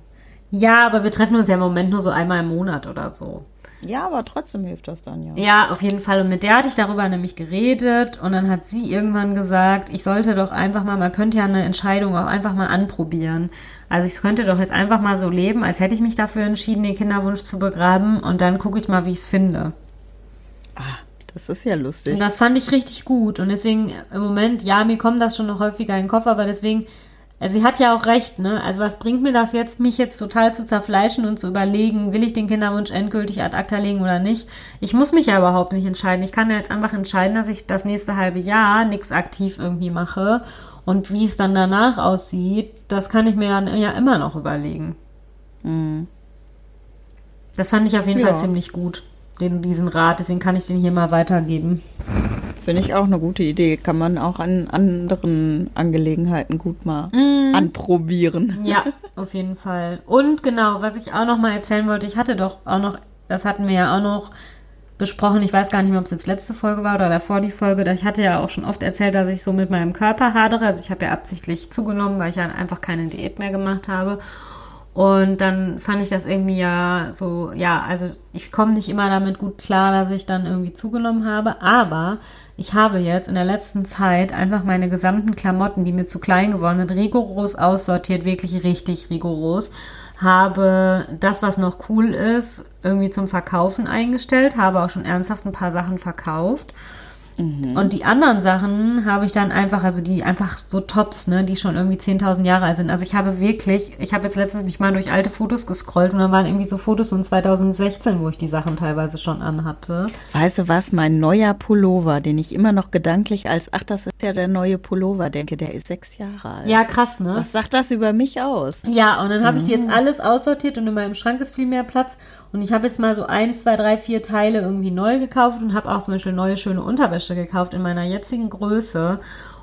[SPEAKER 1] Ja, aber wir treffen uns ja im Moment nur so einmal im Monat oder so.
[SPEAKER 2] Ja, aber trotzdem hilft das dann ja.
[SPEAKER 1] Ja, auf jeden Fall. Und mit der hatte ich darüber nämlich geredet und dann hat sie irgendwann gesagt, ich sollte doch einfach mal, man könnte ja eine Entscheidung auch einfach mal anprobieren. Also ich könnte doch jetzt einfach mal so leben, als hätte ich mich dafür entschieden, den Kinderwunsch zu begraben und dann gucke ich mal, wie ich es finde.
[SPEAKER 2] Ah, das ist ja lustig.
[SPEAKER 1] Und das fand ich richtig gut. Und deswegen im Moment, ja, mir kommt das schon noch häufiger in den Kopf, aber deswegen also sie hat ja auch recht, ne? Also was bringt mir das jetzt, mich jetzt total zu zerfleischen und zu überlegen, will ich den Kinderwunsch endgültig ad acta legen oder nicht? Ich muss mich ja überhaupt nicht entscheiden. Ich kann ja jetzt einfach entscheiden, dass ich das nächste halbe Jahr nichts aktiv irgendwie mache. Und wie es dann danach aussieht, das kann ich mir dann ja immer noch überlegen. Mhm. Das fand ich auf jeden ja. Fall ziemlich gut, den, diesen Rat. Deswegen kann ich den hier mal weitergeben.
[SPEAKER 2] Finde ich auch eine gute Idee. Kann man auch an anderen Angelegenheiten gut mal mm. anprobieren.
[SPEAKER 1] Ja, auf jeden Fall. Und genau, was ich auch noch mal erzählen wollte, ich hatte doch auch noch, das hatten wir ja auch noch besprochen, ich weiß gar nicht mehr, ob es jetzt letzte Folge war oder davor die Folge, ich hatte ja auch schon oft erzählt, dass ich so mit meinem Körper hadere. Also ich habe ja absichtlich zugenommen, weil ich ja einfach keine Diät mehr gemacht habe. Und dann fand ich das irgendwie ja so, ja, also ich komme nicht immer damit gut klar, dass ich dann irgendwie zugenommen habe, aber ich habe jetzt in der letzten Zeit einfach meine gesamten Klamotten, die mir zu klein geworden sind, rigoros aussortiert, wirklich richtig rigoros. Habe das, was noch cool ist, irgendwie zum Verkaufen eingestellt, habe auch schon ernsthaft ein paar Sachen verkauft Mhm. Und die anderen Sachen habe ich dann einfach, also die einfach so Tops, ne, die schon irgendwie 10.000 Jahre alt sind. Also ich habe wirklich, ich habe jetzt letztens mich mal durch alte Fotos gescrollt und dann waren irgendwie so Fotos von 2016, wo ich die Sachen teilweise schon anhatte.
[SPEAKER 2] Weißt du was, mein neuer Pullover, den ich immer noch gedanklich als, ach, das ist ja der neue Pullover, denke, der ist sechs Jahre alt.
[SPEAKER 1] Ja, krass, ne?
[SPEAKER 2] Was sagt das über mich aus?
[SPEAKER 1] Ja, und dann habe mhm. ich die jetzt mhm. alles aussortiert und in meinem Schrank ist viel mehr Platz. Und ich habe jetzt mal so eins, zwei, drei, vier Teile irgendwie neu gekauft und habe auch zum Beispiel neue schöne Unterwäsche gekauft in meiner jetzigen Größe.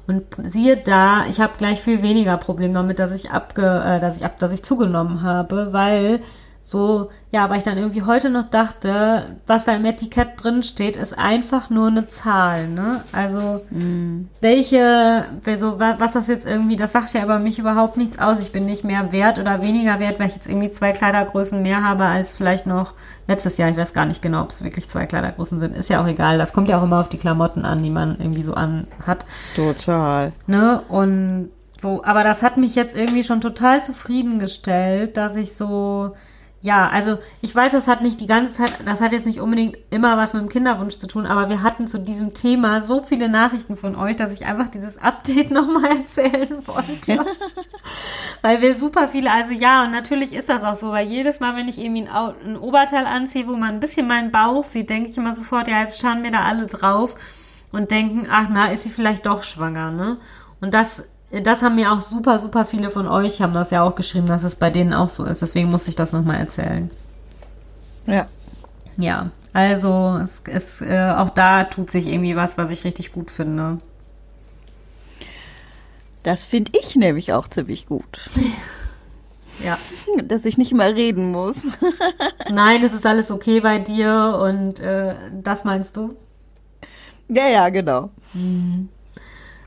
[SPEAKER 1] Und siehe da, ich habe gleich viel weniger Probleme damit, dass ich abge, äh, dass ich ab, dass ich zugenommen habe, weil so, ja, aber ich dann irgendwie heute noch dachte, was da im Etikett drin steht, ist einfach nur eine Zahl, ne? Also, mm. welche, so, was das jetzt irgendwie, das sagt ja aber mich überhaupt nichts aus. Ich bin nicht mehr wert oder weniger wert, weil ich jetzt irgendwie zwei Kleidergrößen mehr habe als vielleicht noch letztes Jahr. Ich weiß gar nicht genau, ob es wirklich zwei Kleidergrößen sind. Ist ja auch egal. Das kommt ja auch immer auf die Klamotten an, die man irgendwie so an hat.
[SPEAKER 2] Total.
[SPEAKER 1] Ne? Und so, aber das hat mich jetzt irgendwie schon total zufriedengestellt, dass ich so, ja, also ich weiß, das hat nicht die ganze Zeit, das hat jetzt nicht unbedingt immer was mit dem Kinderwunsch zu tun, aber wir hatten zu diesem Thema so viele Nachrichten von euch, dass ich einfach dieses Update *laughs* nochmal erzählen wollte. *laughs* weil wir super viele, also ja, und natürlich ist das auch so, weil jedes Mal, wenn ich irgendwie ein, ein Oberteil anziehe, wo man ein bisschen meinen Bauch sieht, denke ich immer sofort, ja, jetzt schauen wir da alle drauf und denken, ach na, ist sie vielleicht doch schwanger, ne? Und das das haben mir auch super, super viele von euch, haben das ja auch geschrieben, dass es bei denen auch so ist. Deswegen musste ich das nochmal erzählen.
[SPEAKER 2] Ja.
[SPEAKER 1] Ja, also es, es, äh, auch da tut sich irgendwie was, was ich richtig gut finde.
[SPEAKER 2] Das finde ich nämlich auch ziemlich gut. *laughs*
[SPEAKER 1] ja.
[SPEAKER 2] Dass ich nicht mehr reden muss. *laughs*
[SPEAKER 1] Nein, es ist alles okay bei dir und äh, das meinst du?
[SPEAKER 2] Ja, ja, genau.
[SPEAKER 1] Mhm.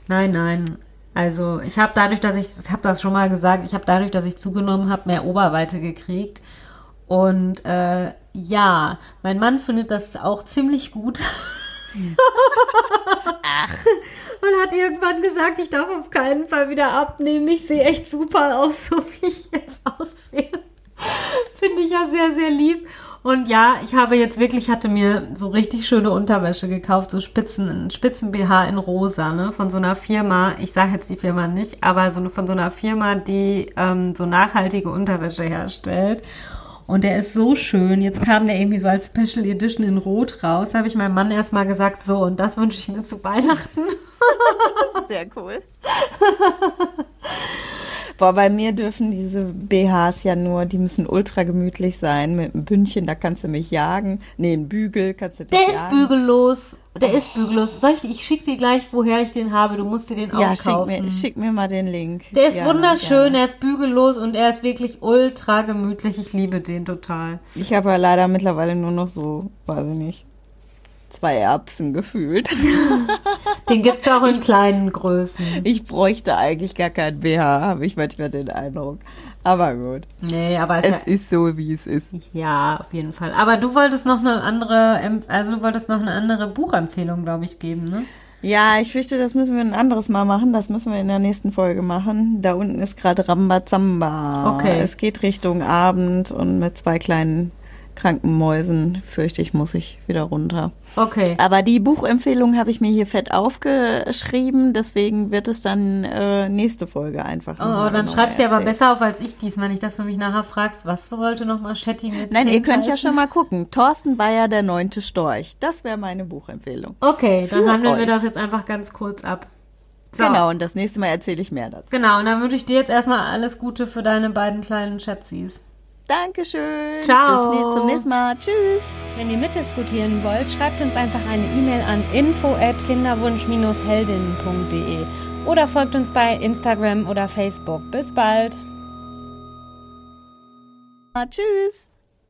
[SPEAKER 1] Nein, nein. Also ich habe dadurch, dass ich, ich habe das schon mal gesagt, ich habe dadurch, dass ich zugenommen habe, mehr Oberweite gekriegt. Und äh, ja, mein Mann findet das auch ziemlich gut. *laughs* Ach. Und hat irgendwann gesagt, ich darf auf keinen Fall wieder abnehmen. Ich sehe echt super aus, *laughs* so wie ich jetzt aussehe. Finde ich ja sehr, sehr lieb. Und ja, ich habe jetzt wirklich, hatte mir so richtig schöne Unterwäsche gekauft, so Spitzen, Spitzen BH in rosa, ne, von so einer Firma, ich sage jetzt die Firma nicht, aber so von so einer Firma, die ähm, so nachhaltige Unterwäsche herstellt. Und der ist so schön. Jetzt kam der irgendwie so als Special Edition in Rot raus. Da habe ich meinem Mann erstmal gesagt, so, und das wünsche ich mir zu Weihnachten. *laughs*
[SPEAKER 2] Sehr cool. *laughs* Boah, bei mir dürfen diese BHs ja nur, die müssen ultra gemütlich sein. Mit einem Bündchen, da kannst du mich jagen. Nee, ein Bügel kannst du
[SPEAKER 1] Der
[SPEAKER 2] jagen.
[SPEAKER 1] ist bügellos. Der oh. ist bügellos. Soll ich, ich schick dir gleich, woher ich den habe. Du musst dir den auch
[SPEAKER 2] ja,
[SPEAKER 1] kaufen.
[SPEAKER 2] Ja, schick, schick mir, mal den Link.
[SPEAKER 1] Der ist ja, wunderschön, er ist bügellos und er ist wirklich ultra gemütlich. Ich liebe den total.
[SPEAKER 2] Ich habe ja leider mittlerweile nur noch so, weiß ich nicht, zwei Erbsen gefühlt. *laughs*
[SPEAKER 1] Den gibt es auch in kleinen Größen.
[SPEAKER 2] Ich bräuchte eigentlich gar keinen BH, habe ich manchmal den Eindruck. Aber gut.
[SPEAKER 1] Nee, aber
[SPEAKER 2] es, es ist so, wie es ist.
[SPEAKER 1] Ja, auf jeden Fall. Aber du wolltest noch eine andere, also du wolltest noch eine andere Buchempfehlung, glaube ich, geben, ne?
[SPEAKER 2] Ja, ich fürchte, das müssen wir ein anderes Mal machen. Das müssen wir in der nächsten Folge machen. Da unten ist gerade Rambazamba.
[SPEAKER 1] Okay.
[SPEAKER 2] Es geht Richtung Abend und mit zwei kleinen kranken Mäusen, fürchte ich, muss ich wieder runter.
[SPEAKER 1] Okay.
[SPEAKER 2] Aber die Buchempfehlung habe ich mir hier fett aufgeschrieben, deswegen wird es dann äh, nächste Folge einfach.
[SPEAKER 1] Oh, dann schreibst du aber besser auf als ich diesmal nicht, dass du mich nachher fragst, was sollte nochmal Shetty mit
[SPEAKER 2] Nein, ihr könnt heißen? ja schon mal gucken. Thorsten Bayer, der neunte Storch. Das wäre meine Buchempfehlung.
[SPEAKER 1] Okay, dann handeln wir das jetzt einfach ganz kurz ab.
[SPEAKER 2] So. Genau, und das nächste Mal erzähle ich mehr dazu.
[SPEAKER 1] Genau, und dann wünsche ich dir jetzt erstmal alles Gute für deine beiden kleinen Schätzis.
[SPEAKER 2] Dankeschön.
[SPEAKER 1] Ciao.
[SPEAKER 2] Bis zum nächsten Mal. Tschüss.
[SPEAKER 1] Wenn ihr mitdiskutieren wollt, schreibt uns einfach eine E-Mail an info@kinderwunsch-heldinnen.de oder folgt uns bei Instagram oder Facebook. Bis bald.
[SPEAKER 2] Tschüss.